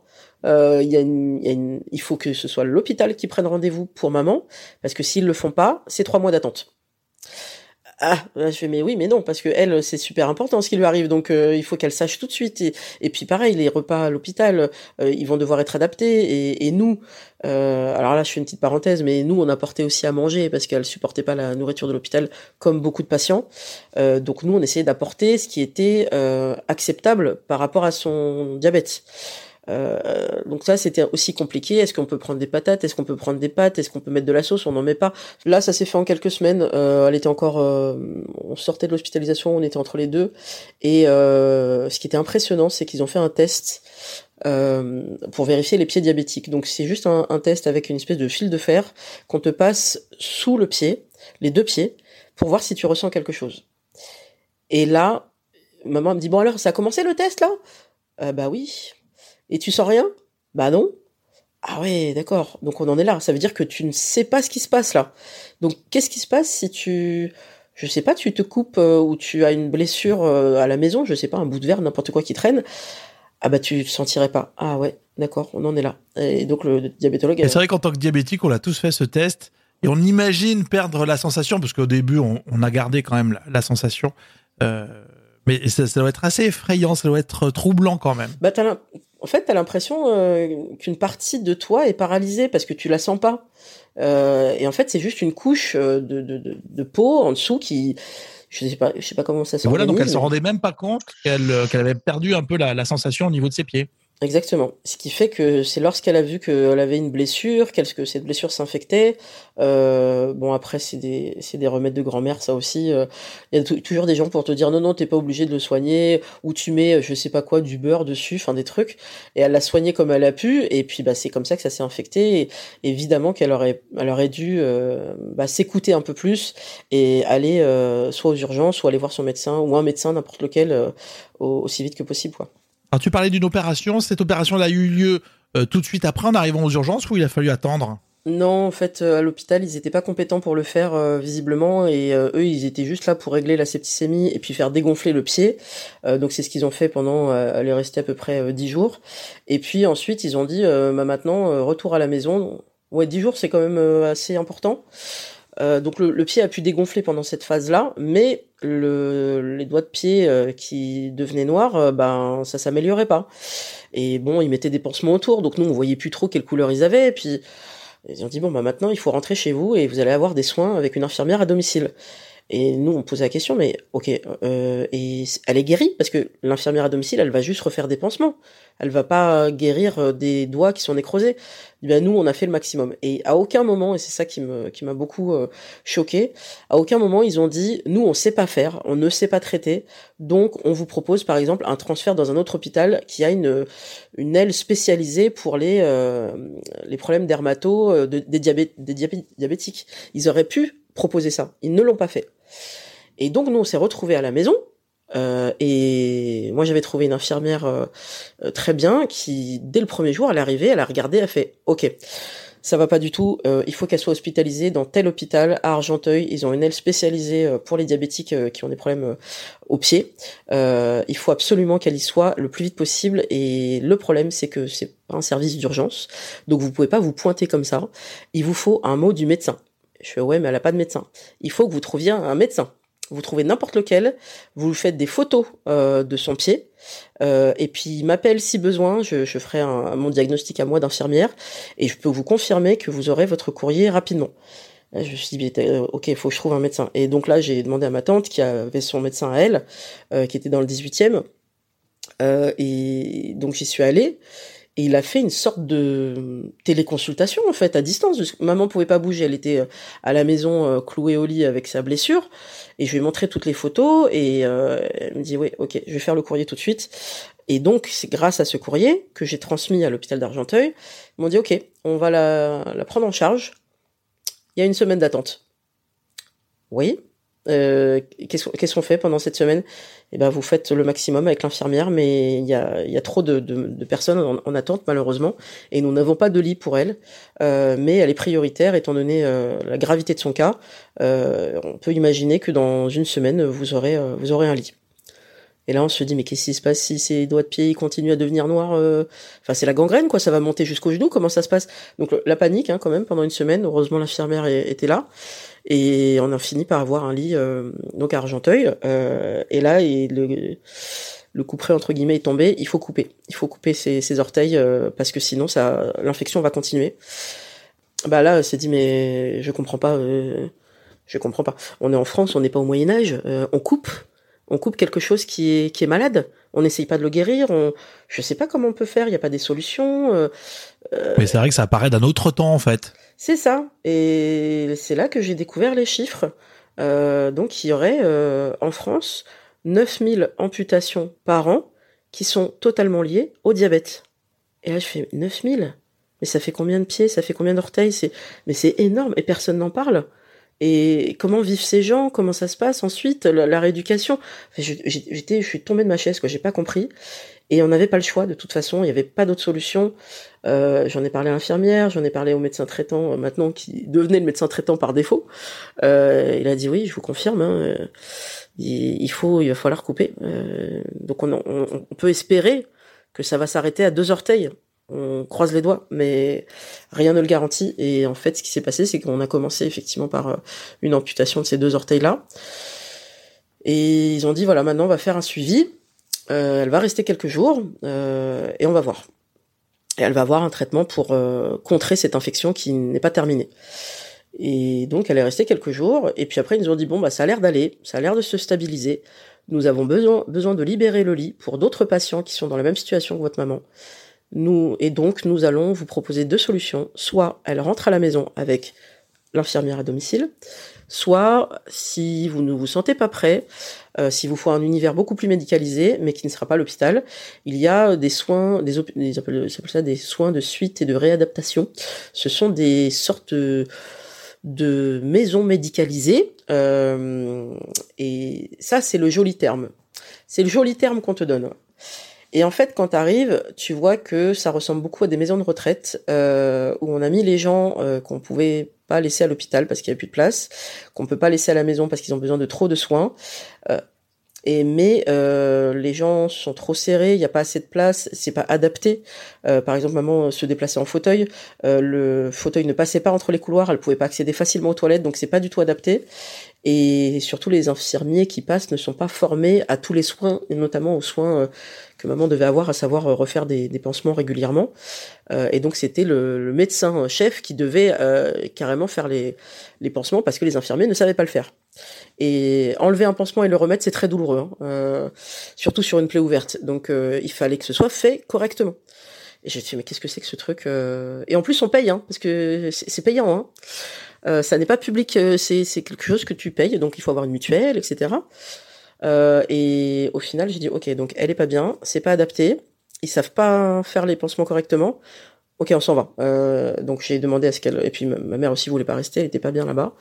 Il faut que ce soit l'hôpital qui prenne rendez-vous pour maman, parce que s'ils le font pas, c'est trois mois d'attente. Ah, je fais mais oui, mais non, parce que elle, c'est super important ce qui lui arrive, donc euh, il faut qu'elle sache tout de suite. Et, puis pareil, les repas à l'hôpital, euh, ils vont devoir être adaptés. Et, nous, euh, alors là, je fais une petite parenthèse, mais nous, on apportait aussi à manger parce qu'elle supportait pas la nourriture de l'hôpital, comme beaucoup de patients. donc nous, on essayait d'apporter ce qui était acceptable par rapport à son diabète. Euh, donc ça, c'était aussi compliqué. Est-ce qu'on peut prendre des patates? Est-ce qu'on peut prendre des pâtes? Est-ce qu'on peut mettre de la sauce? On n'en met pas. Là, ça s'est fait en quelques semaines. Euh, elle était encore, euh, on sortait de l'hospitalisation, on était entre les deux. Et ce qui était impressionnant, c'est qu'ils ont fait un test pour vérifier les pieds diabétiques. Donc c'est juste un, test avec une espèce de fil de fer qu'on te passe sous le pied, les deux pieds, pour voir si tu ressens quelque chose. Et là, maman me dit bon alors ça a commencé le test là? Bah oui. Et tu sens rien? Bah non. Ah ouais, d'accord. Donc on en est là. Ça veut dire que tu ne sais pas ce qui se passe là. Donc qu'est-ce qui se passe si tu, je sais pas, tu te coupes euh, ou tu as une blessure euh, à la maison, je sais pas, un bout de verre, n'importe quoi qui traîne. Ah bah tu sentirais pas. Ah ouais, d'accord, on en est là. Et donc le diabétologue. C'est vrai qu'en tant que diabétique, on a tous fait ce test et on imagine perdre la sensation parce qu'au début on, a gardé quand même la, sensation. Euh, mais ça, ça, doit être assez effrayant, ça doit être troublant quand même. Bah en fait, t'as l'impression euh, qu'une partie de toi est paralysée parce que tu la sens pas. Euh, et en fait, c'est juste une couche euh, de, de, de, de, peau en dessous qui, je sais pas, je sais pas comment ça s'organise. Voilà, donc elle se rendait même pas compte qu'elle qu'elle avait perdu un peu la, la, sensation au niveau de ses pieds. Exactement. Ce qui fait que c'est lorsqu'elle a vu qu'elle avait une blessure, que cette blessure s'infectait. Euh, bon après c'est des c'est des remèdes de grand-mère ça aussi. Euh, il y a toujours des gens pour te dire non non t'es pas obligé de le soigner ou tu mets je sais pas quoi du beurre dessus, enfin des trucs. Et elle l'a soigné comme elle a pu et puis bah c'est comme ça que ça s'est infecté. Et évidemment qu'elle aurait elle aurait dû euh, bah, s'écouter un peu plus et aller euh, soit aux urgences ou aller voir son médecin ou un médecin n'importe lequel euh, aussi vite que possible quoi. Alors tu parlais d'une opération, cette opération a eu lieu euh, tout de suite après en arrivant aux urgences ou il a fallu attendre? Non, en fait, euh, à l'hôpital, ils n'étaient pas compétents pour le faire euh, visiblement, et eux, ils étaient juste là pour régler la septicémie et puis faire dégonfler le pied. donc c'est ce qu'ils ont fait pendant, elle est restée à peu près dix jours. Et puis ensuite, ils ont dit, bah, maintenant, retour à la maison. Ouais, dix jours, c'est quand même assez important. Euh, donc le, pied a pu dégonfler pendant cette phase-là, mais le, les doigts de pied euh, qui devenaient noirs, euh, ben ça s'améliorait pas. Et bon, ils mettaient des pansements autour, donc nous on voyait plus trop quelle couleur ils avaient. Et puis ils ont dit bon bah maintenant il faut rentrer chez vous et vous allez avoir des soins avec une infirmière à domicile. Et nous, on posait la question, mais ok, euh, et elle est guérie? Parce que l'infirmière à domicile, elle va juste refaire des pansements. Elle va pas guérir euh, des doigts qui sont nécrosés. Ben nous, on a fait le maximum. Et à aucun moment, et c'est ça qui me qui m'a beaucoup euh, choqué, à aucun moment ils ont dit, nous, on sait pas faire, on ne sait pas traiter, donc on vous propose par exemple un transfert dans un autre hôpital qui a une une aile spécialisée pour les euh, les problèmes dermato des, diabé des diabétiques. Ils auraient pu proposer ça, ils ne l'ont pas fait. Et donc nous, on s'est retrouvés à la maison. Euh, et moi, j'avais trouvé une infirmière euh, euh, très bien qui, dès le premier jour, elle est arrivée, elle a regardé, elle a fait OK. Ça va pas du tout. il faut qu'elle soit hospitalisée dans tel hôpital à Argenteuil. Ils ont une aile spécialisée pour les diabétiques qui ont des problèmes au pied. il faut absolument qu'elle y soit le plus vite possible. Et le problème, c'est que c'est pas un service d'urgence, donc vous pouvez pas vous pointer comme ça. Il vous faut un mot du médecin. Je fais ouais, mais elle a pas de médecin. Il faut que vous trouviez un médecin. Vous trouvez n'importe lequel, vous faites des photos euh, de son pied, euh, et puis il m'appelle si besoin, je, je ferai un, mon diagnostic à moi d'infirmière, et je peux vous confirmer que vous aurez votre courrier rapidement. Je me suis dit, euh, ok, il faut que je trouve un médecin. Et donc là, j'ai demandé à ma tante, qui avait son médecin à elle, euh, qui était dans le 18e, euh, et donc j'y suis allée, et il a fait une sorte de téléconsultation en fait à distance. Maman pouvait pas bouger, elle était euh, à la maison euh, clouée au lit avec sa blessure. Et je lui ai montré toutes les photos et euh, elle me dit oui, ok, je vais faire le courrier tout de suite. Et donc c'est grâce à ce courrier que j'ai transmis à l'hôpital d'Argenteuil. Ils m'ont dit ok, on va la prendre en charge. Il y a une semaine d'attente. Oui, euh, qu'est-ce qu'on fait pendant cette semaine? Eh ben, vous faites le maximum avec l'infirmière, mais il y a, y a, trop de, de, de personnes en, attente malheureusement, et nous n'avons pas de lit pour elle. Euh, mais elle est prioritaire étant donné euh, la gravité de son cas. Euh, on peut imaginer que dans une semaine vous aurez vous aurez un lit. Et là, on se dit, mais qu'est-ce qui se passe si ses doigts de pied continuent à devenir noirs Enfin, c'est la gangrène, quoi. Ça va monter jusqu'au genou. Comment ça se passe? Donc, la panique, hein, quand même, pendant une semaine. Heureusement, l'infirmière était là. Et on a fini par avoir un lit euh, donc à Argenteuil. Euh, et là, et le, le couperet entre guillemets est tombé. Il faut couper. Il faut couper ses, ses orteils euh, parce que sinon, ça, l'infection va continuer. Bah là, c'est dit mais je comprends pas. Euh, je comprends pas. On est en France, on n'est pas au Moyen Âge. on coupe on coupe quelque chose qui est, qui est malade. On n'essaye pas de le guérir. On, je sais pas comment on peut faire. Il n'y a pas des solutions. Euh, euh, Mais c'est vrai que ça apparaît d'un autre temps en fait. C'est ça. Et c'est là que j'ai découvert les chiffres. Euh, donc il y aurait en France 9000 amputations par an qui sont totalement liées au diabète. Et là je fais 9000 Mais ça fait combien de pieds? Ça fait combien d'orteils? C'est mais c'est énorme et personne n'en parle. Et comment vivent ces gens? Comment ça se passe ensuite La, rééducation? J'étais, je suis tombée de ma chaise, quoi. J'ai pas compris. Et on n'avait pas le choix de toute façon. Il n'y avait pas d'autre solution. Euh, j'en ai parlé à l'infirmière, j'en ai parlé au médecin traitant euh, maintenant qui devenait le médecin traitant par défaut. Euh, il a dit oui, je vous confirme. Hein, il, faut, il va falloir couper. donc on, on peut espérer que ça va s'arrêter à deux orteils on croise les doigts, mais rien ne le garantit. Et en fait, ce qui s'est passé, c'est qu'on a commencé effectivement par euh, une amputation de ces deux orteils-là. Et ils ont dit, voilà, maintenant on va faire un suivi. Euh, elle va rester quelques jours euh, et on va voir. Et elle va avoir un traitement pour contrer cette infection qui n'est pas terminée. Et donc elle est restée quelques jours. Et puis après, ils nous ont dit, bon, bah ça a l'air d'aller, ça a l'air de se stabiliser. Nous avons besoin, besoin de libérer le lit pour d'autres patients qui sont dans la même situation que votre maman. Nous, et donc, nous allons vous proposer deux solutions. Soit elle rentre à la maison avec l'infirmière à domicile, soit si vous ne vous sentez pas prêt, euh, si vous faut un univers beaucoup plus médicalisé, mais qui ne sera pas l'hôpital, il y a des soins, des, des, ça des soins de suite et de réadaptation. Ce sont des sortes de, de maisons médicalisées, euh, et ça c'est le joli terme. C'est le joli terme qu'on te donne. Et en fait, quand tu arrives, tu vois que ça ressemble beaucoup à des maisons de retraite euh, où on a mis les gens euh, qu'on pouvait pas laisser à l'hôpital parce qu'il n'y a plus de place, qu'on peut pas laisser à la maison parce qu'ils ont besoin de trop de soins. Euh, et mais euh, les gens sont trop serrés, il n'y a pas assez de place, c'est pas adapté. Euh, par exemple, maman se déplaçait en fauteuil, euh, le fauteuil ne passait pas entre les couloirs, elle pouvait pas accéder facilement aux toilettes, donc c'est pas du tout adapté. Et surtout, les infirmiers qui passent ne sont pas formés à tous les soins, notamment aux soins euh, que maman devait avoir, à savoir euh, refaire des, des pansements régulièrement. Euh, et donc, c'était le, le, médecin chef qui devait euh, carrément faire les, les pansements parce que les infirmiers ne savaient pas le faire. Et enlever un pansement et le remettre, c'est très douloureux, hein, surtout sur une plaie ouverte. Donc, il fallait que ce soit fait correctement. Et j'ai dit, mais qu'est-ce que c'est que ce truc Et en plus, on paye, hein, parce que c'est payant. Hein. Euh, ça n'est pas public, euh, c'est quelque chose que tu payes, donc il faut avoir une mutuelle, etc. Euh, et au final, j'ai dit ok, donc elle est pas bien, c'est pas adapté, ils savent pas faire les pansements correctement. Ok, on s'en va. Euh, donc j'ai demandé à ce qu'elle et puis ma mère aussi voulait pas rester, elle était pas bien là-bas.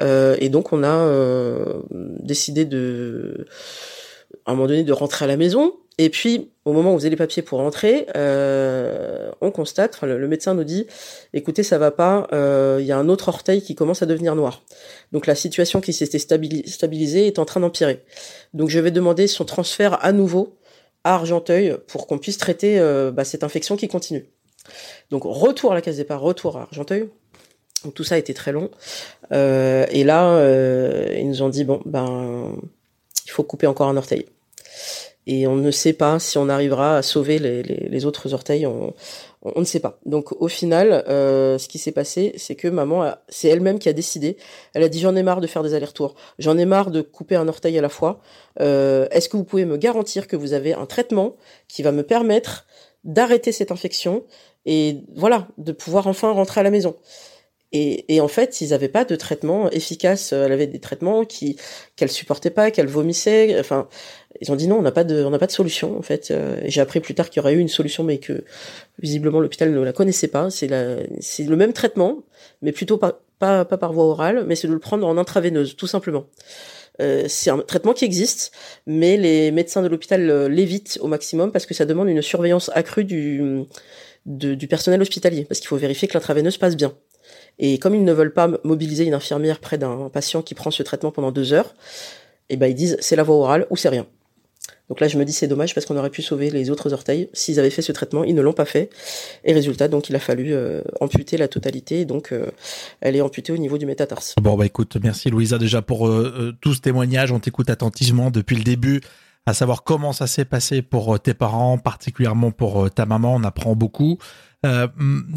Euh, et donc on a euh, décidé de à un moment donné de rentrer à la maison. Et puis, au moment où vous avez les papiers pour rentrer, euh, on constate, le, médecin nous dit, écoutez, ça va pas, euh, il y a un autre orteil qui commence à devenir noir. Donc la situation qui s'était stabilisée est en train d'empirer. Donc je vais demander son transfert à nouveau à Argenteuil pour qu'on puisse traiter euh, bah, cette infection qui continue. Donc retour à la case départ, retour à Argenteuil. Donc tout ça a été très long. Et là, ils nous ont dit, bon, ben il faut couper encore un orteil. Et on ne sait pas si on arrivera à sauver les, les, autres orteils, on, on, ne sait pas. Donc au final, euh, ce qui s'est passé, c'est que maman, c'est elle-même qui a décidé. Elle a dit j'en ai marre de faire des allers-retours, j'en ai marre de couper un orteil à la fois. Euh, Est-ce que vous pouvez me garantir que vous avez un traitement qui va me permettre d'arrêter cette infection et voilà, de pouvoir enfin rentrer à la maison? Et, et, en fait, ils n'avaient pas de traitement efficace. Elle avait des traitements qui qu'elle supportait pas, qu'elle vomissait. Enfin, ils ont dit non, on n'a pas de, on n'a pas de solution en fait. Euh, j'ai appris plus tard qu'il y aurait eu une solution, mais que visiblement l'hôpital ne la connaissait pas. C'est la, c'est le même traitement, mais plutôt pas, pas, pas par voie orale, mais c'est de le prendre en intraveineuse, tout simplement. Euh, c'est un traitement qui existe, mais les médecins de l'hôpital euh, l'évitent au maximum parce que ça demande une surveillance accrue du, du personnel hospitalier, parce qu'il faut vérifier que l'intraveineuse passe bien. Et comme ils ne veulent pas mobiliser une infirmière près d'un patient qui prend ce traitement pendant deux heures, eh ben ils disent c'est la voie orale ou c'est rien. Donc là, je me dis c'est dommage parce qu'on aurait pu sauver les autres orteils s'ils avaient fait ce traitement. Ils ne l'ont pas fait. Et résultat, donc il a fallu euh, amputer la totalité. Donc euh, elle est amputée au niveau du métatarse. Bon bah écoute, merci Louisa déjà pour euh, tout ce témoignage. On t'écoute attentivement depuis le début, à savoir comment ça s'est passé pour tes parents, particulièrement pour ta maman. On apprend beaucoup. Euh,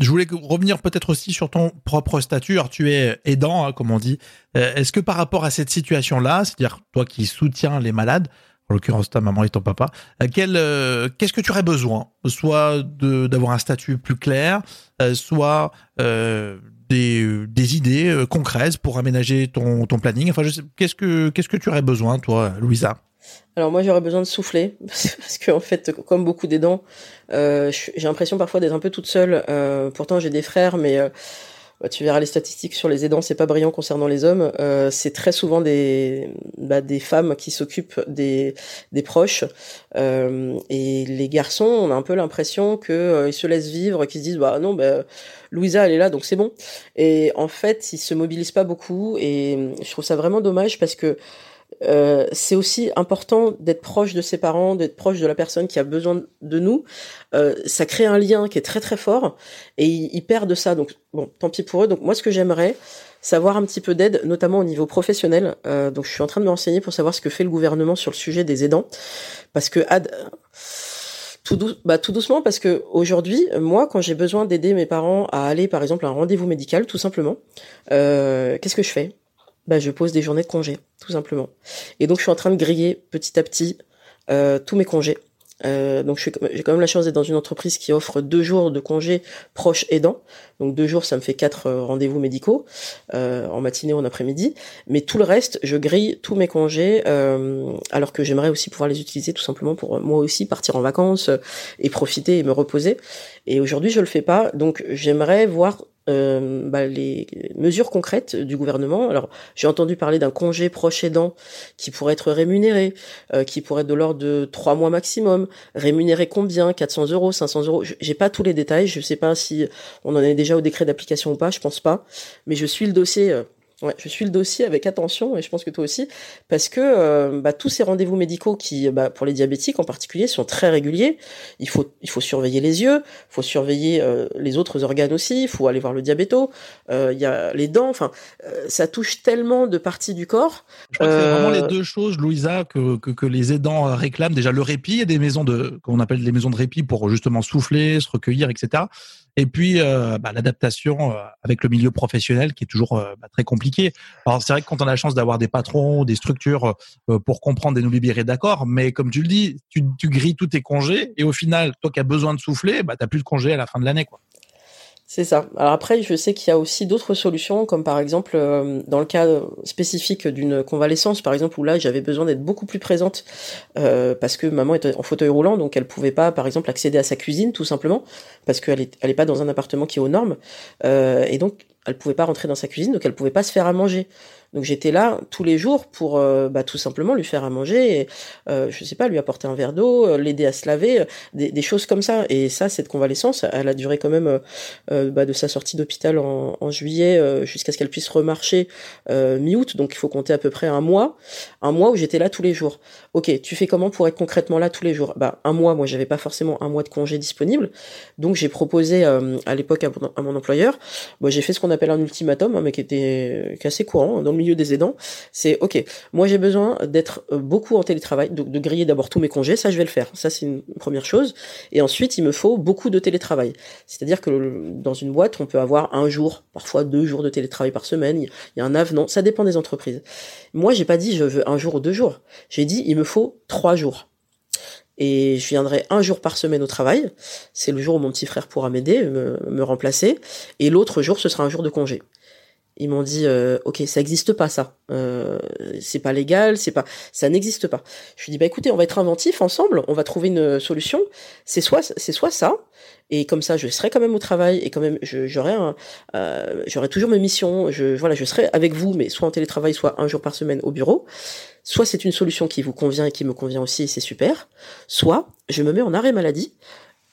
je voulais revenir peut-être aussi sur ton propre statut. Alors, tu es aidant, hein, comme on dit. Est-ce que par rapport à cette situation-là, c'est-à-dire toi qui soutiens les malades, en l'occurrence ta maman et ton papa, euh, qu'est-ce que tu aurais besoin? Soit d'avoir un statut plus clair, euh, soit euh, des, des, idées concrètes pour aménager ton, ton planning. Enfin, qu'est-ce que qu'est-ce que tu aurais besoin, toi, Louisa? Alors moi j'aurais besoin de souffler parce que en fait comme beaucoup d'aidants, euh, j'ai l'impression parfois d'être un peu toute seule. Euh, pourtant j'ai des frères, mais euh, tu verras les statistiques sur les aidants, c'est pas brillant concernant les hommes. Euh, c'est très souvent des bah, des femmes qui s'occupent des des proches euh, et les garçons, on a un peu l'impression que euh, se laissent vivre, qu'ils se disent bah non bah Louisa elle est là donc c'est bon. Et en fait ils se mobilisent pas beaucoup et je trouve ça vraiment dommage parce que euh, c'est aussi important d'être proche de ses parents, d'être proche de la personne qui a besoin de nous. Euh, ça crée un lien qui est très très fort et ils, ils, perdent ça. Donc bon, tant pis pour eux. Donc moi, ce que j'aimerais, savoir un petit peu d'aide, notamment au niveau professionnel. Euh, donc je suis en train de me renseigner pour savoir ce que fait le gouvernement sur le sujet des aidants, parce que. Tout, bah, tout doucement parce que aujourd'hui, moi, quand j'ai besoin d'aider mes parents à aller, par exemple, à un rendez-vous médical, tout simplement, euh, qu'est-ce que je fais? Bah, je pose des journées de congé, tout simplement. Et donc, je suis en train de griller petit à petit euh, tous mes congés. Euh, donc j'ai quand même la chance d'être dans une entreprise qui offre deux jours de congé proche aidant. Donc deux jours, ça me fait quatre euh, rendez-vous médicaux euh, en matinée ou en après-midi. Mais tout le reste, je grille tous mes congés, alors que j'aimerais aussi pouvoir les utiliser tout simplement pour moi aussi partir en vacances et profiter et me reposer. Et aujourd'hui, je le fais pas. Donc j'aimerais voir euh, bah, les mesures concrètes du gouvernement. Alors, j'ai entendu parler d'un congé proche aidant qui pourrait être rémunéré, euh, qui pourrait être de l'ordre de trois mois maximum. Rémunéré combien? 400 euros, 500 euros? J'ai pas tous les détails. Je sais pas si on en est déjà au décret d'application ou pas. Je pense pas. Mais je suis le dossier euh, Ouais, je suis le dossier avec attention et je pense que toi aussi, parce que euh, bah, tous ces rendez-vous médicaux qui, bah, pour les diabétiques en particulier, sont très réguliers. Il faut, il faut surveiller les yeux, il faut surveiller euh, les autres organes aussi. Il faut aller voir le diabéto. Euh, il y a les dents. Enfin, ça touche tellement de parties du corps. Je crois que c'est vraiment les deux choses, Louisa, que, que, que, les aidants réclament. Déjà le répit et des maisons de, qu'on appelle des maisons de répit pour justement souffler, se recueillir, etc. Et puis euh, bah, l'adaptation euh, avec le milieu professionnel qui est toujours euh, bah, très compliqué. Alors c'est vrai que quand on a la chance d'avoir des patrons, des structures pour comprendre et nous libérer, d'accord. Mais comme tu le dis, tu, tu grilles tous tes congés et au final, toi qui as besoin de souffler, bah t'as plus de congés à la fin de l'année, quoi. C'est ça. Alors après, je sais qu'il y a aussi d'autres solutions, comme par exemple euh, dans le cas spécifique d'une convalescence, par exemple, où là j'avais besoin d'être beaucoup plus présente euh, parce que maman était en fauteuil roulant, donc elle pouvait pas, par exemple, accéder à sa cuisine tout simplement parce qu'elle est, elle est pas dans un appartement qui est aux normes, euh, et donc elle pouvait pas rentrer dans sa cuisine, donc elle pouvait pas se faire à manger. Donc j'étais là tous les jours pour euh, bah, tout simplement lui faire à manger, et, euh, je sais pas, lui apporter un verre d'eau, euh, l'aider à se laver, euh, des, choses comme ça. Et ça, cette convalescence, elle a duré quand même bah, de sa sortie d'hôpital en, en, juillet jusqu'à ce qu'elle puisse remarcher mi-août. Donc il faut compter à peu près un mois, un mois où j'étais là tous les jours. Ok, tu fais comment pour être concrètement là tous les jours? Bah un mois, moi j'avais pas forcément un mois de congé disponible, donc j'ai proposé à l'époque à, mon employeur, moi j'ai fait ce qu'on appelle un ultimatum, hein, mais qui était qui est assez courant dans le milieu des aidants, c'est ok, moi j'ai besoin d'être euh, beaucoup en télétravail, donc de griller d'abord tous mes congés, ça je vais le faire, ça c'est une première chose, et ensuite il me faut beaucoup de télétravail, c'est-à-dire que dans une boîte on peut avoir un jour, parfois deux jours de télétravail par semaine, il y a un avenant, ça dépend des entreprises. Moi j'ai pas dit je veux un jour ou deux jours, j'ai dit il me faut trois jours et je viendrai un jour par semaine au travail. C'est le jour où mon petit frère pourra m'aider, me, remplacer. Et l'autre jour, ce sera un jour de congé. Ils m'ont dit euh, ok ça n'existe pas ça euh, c'est pas légal c'est pas ça n'existe pas je lui dis bah écoutez on va être inventif ensemble on va trouver une solution c'est soit c'est soit ça et comme ça je serai quand même au travail et quand même j'aurai euh, j'aurai toujours mes missions je voilà je serai avec vous mais soit en télétravail soit un jour par semaine au bureau soit c'est une solution qui vous convient et qui me convient aussi c'est super soit je me mets en arrêt maladie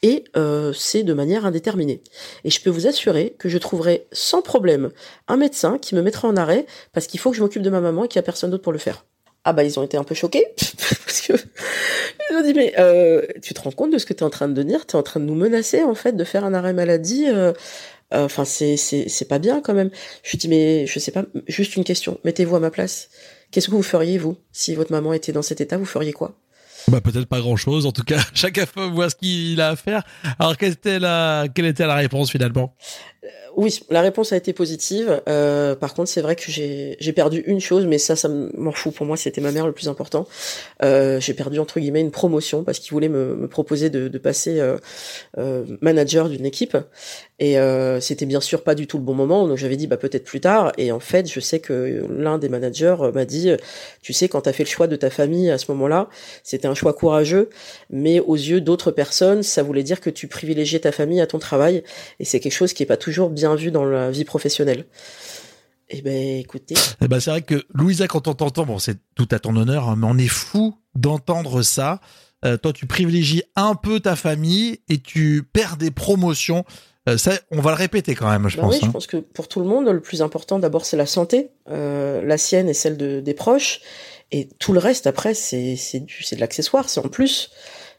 et euh, c'est de manière indéterminée. Et je peux vous assurer que je trouverai sans problème un médecin qui me mettra en arrêt parce qu'il faut que je m'occupe de ma maman et qu'il n'y a personne d'autre pour le faire. Ah bah ils ont été un peu choqués parce que ils ont dit mais euh, tu te rends compte de ce que tu es en train de dire Tu es en train de nous menacer en fait de faire un arrêt maladie euh, euh Enfin c'est c'est c'est pas bien quand même. Je dis mais je sais pas juste une question. Mettez-vous à ma place. Qu'est-ce que vous feriez vous? Si votre maman était dans cet état Vous feriez quoi? Bah peut-être pas grand-chose. En tout cas, chacun voit ce qu'il a à faire. Alors quelle était la quelle était la réponse finalement? Oui, la réponse a été positive. Euh, par contre, c'est vrai que j'ai perdu une chose, mais ça, ça m'en fout. Pour moi, c'était ma mère le plus important. Euh, j'ai perdu entre guillemets une promotion parce qu'il voulait me, me, proposer de, de passer euh, euh manager d'une équipe, et euh, c'était bien sûr pas du tout le bon moment. Donc j'avais dit bah peut-être plus tard. Et en fait, je sais que l'un des managers m'a dit, tu sais, quand t'as fait le choix de ta famille à ce moment-là, c'était un choix courageux, mais aux yeux d'autres personnes, ça voulait dire que tu privilégiais ta famille à ton travail, et c'est quelque chose qui est pas toujours bien bien vu dans la vie professionnelle. Eh ben, écoutez. Eh ben, c'est vrai que Louisa, quand on t'entend, bon, c'est tout à ton honneur, hein, mais on est fou d'entendre ça. Euh, toi, tu privilégies un peu ta famille et tu perds des promotions. Euh, ça, on va le répéter quand même, je ben pense. Oui, je hein. pense que pour tout le monde, le plus important, d'abord, c'est la santé, euh, la sienne et celle de, des proches, et tout le reste après, c'est c'est de l'accessoire, c'est en plus.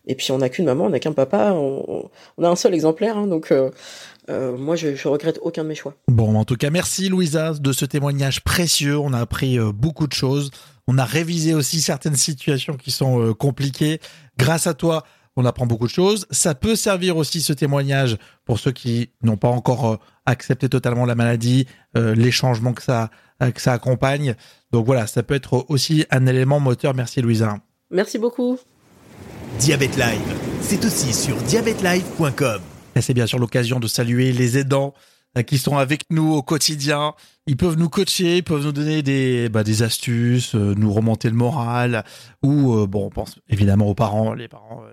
Et puis on n'a qu'une maman, on n'a qu'un papa, on, on, a un seul exemplaire, hein, donc euh, moi je, je regrette aucun de mes choix. Bon, en tout cas, merci Louisa de ce témoignage précieux. On a appris euh, beaucoup de choses. On a révisé aussi certaines situations qui sont euh, compliquées. Grâce à toi, on apprend beaucoup de choses. Ça peut servir aussi ce témoignage pour ceux qui n'ont pas encore accepté totalement la maladie, les changements que ça que ça accompagne. Donc voilà, ça peut être aussi un élément moteur. Merci Louisa. Merci beaucoup. Diabète Live, c'est aussi sur diabetelive.com. C'est bien sûr l'occasion de saluer les aidants euh, qui sont avec nous au quotidien. Ils peuvent nous coacher, ils peuvent nous donner des, bah, des astuces, euh, nous remonter le moral, ou euh, bon, on pense évidemment aux parents, les parents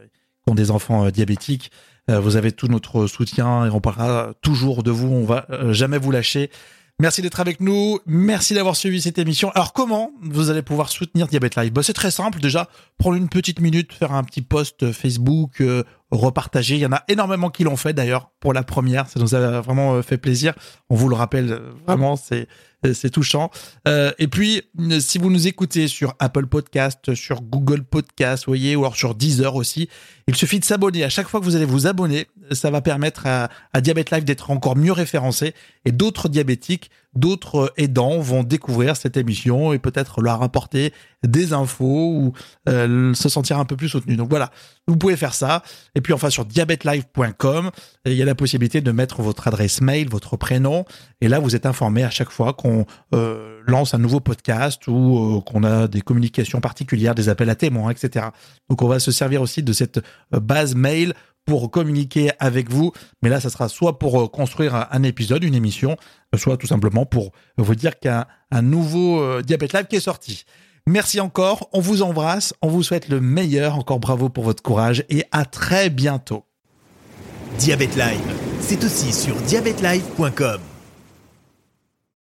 qui ont des enfants diabétiques. Vous avez tout notre soutien et on parlera toujours de vous. On va jamais vous lâcher. Merci d'être avec nous. Merci d'avoir suivi cette émission. Alors, comment vous allez pouvoir soutenir Diabète Live? Bah, C'est très simple. Déjà, prendre une petite minute, faire un petit post Facebook, repartager. Il y en a énormément qui l'ont fait d'ailleurs pour la première. Ça nous a vraiment euh, fait plaisir. On vous le rappelle, euh, vraiment, c'est c'est touchant. Euh, et puis, euh, si vous nous écoutez sur Apple Podcast, sur Google Podcast, voyez, ou alors sur Deezer aussi, il suffit de s'abonner. À chaque fois que vous allez vous abonner, ça va permettre à, à Diabète Live d'être encore mieux référencé et d'autres diabétiques, d'autres aidants vont découvrir cette émission et peut-être leur apporter des infos ou euh, se sentir un peu plus soutenu. Donc voilà, vous pouvez faire ça. Et puis enfin sur diabetelive.com, il y a la possibilité de mettre votre adresse mail, votre prénom, et là vous êtes informé à chaque fois qu'on euh, lance un nouveau podcast ou euh, qu'on a des communications particulières, des appels à témoins, etc. Donc on va se servir aussi de cette euh, base mail pour communiquer avec vous. Mais là, ça sera soit pour construire un, épisode, une émission, soit tout simplement pour vous dire qu'un un nouveau Diabète Live qui est sorti. Merci encore, on vous embrasse, on vous souhaite le meilleur, encore bravo pour votre courage et à très bientôt. Diabète Live, c'est aussi sur diabetelive.com.